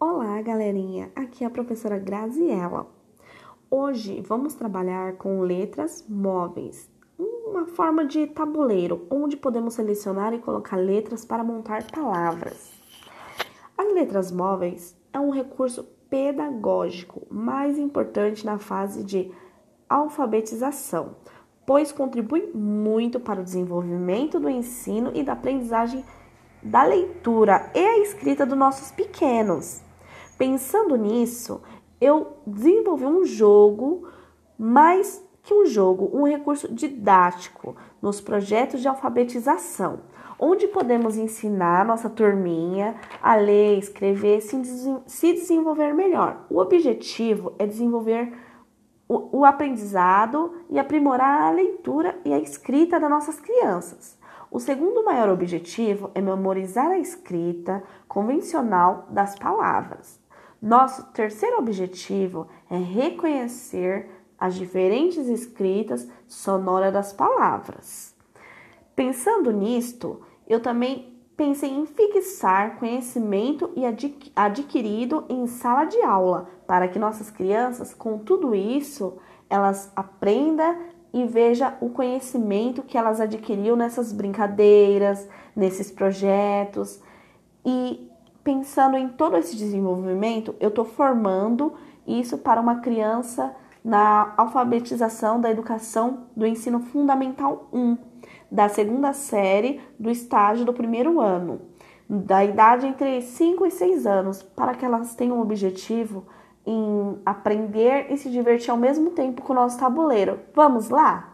Olá, galerinha! Aqui é a professora Graziella. Hoje vamos trabalhar com letras móveis, uma forma de tabuleiro onde podemos selecionar e colocar letras para montar palavras. As letras móveis é um recurso pedagógico mais importante na fase de alfabetização, pois contribui muito para o desenvolvimento do ensino e da aprendizagem da leitura e a escrita dos nossos pequenos. Pensando nisso, eu desenvolvi um jogo, mais que um jogo, um recurso didático nos projetos de alfabetização, onde podemos ensinar nossa turminha a ler, escrever, se desenvolver melhor. O objetivo é desenvolver o aprendizado e aprimorar a leitura e a escrita das nossas crianças. O segundo maior objetivo é memorizar a escrita convencional das palavras. Nosso terceiro objetivo é reconhecer as diferentes escritas sonoras das palavras. Pensando nisto, eu também pensei em fixar conhecimento e adquirido em sala de aula, para que nossas crianças, com tudo isso, elas aprendam e veja o conhecimento que elas adquiriram nessas brincadeiras, nesses projetos. E pensando em todo esse desenvolvimento, eu estou formando isso para uma criança na alfabetização da educação do ensino fundamental 1, da segunda série do estágio do primeiro ano, da idade entre 5 e 6 anos, para que elas tenham o objetivo em aprender e se divertir ao mesmo tempo com o nosso tabuleiro. Vamos lá?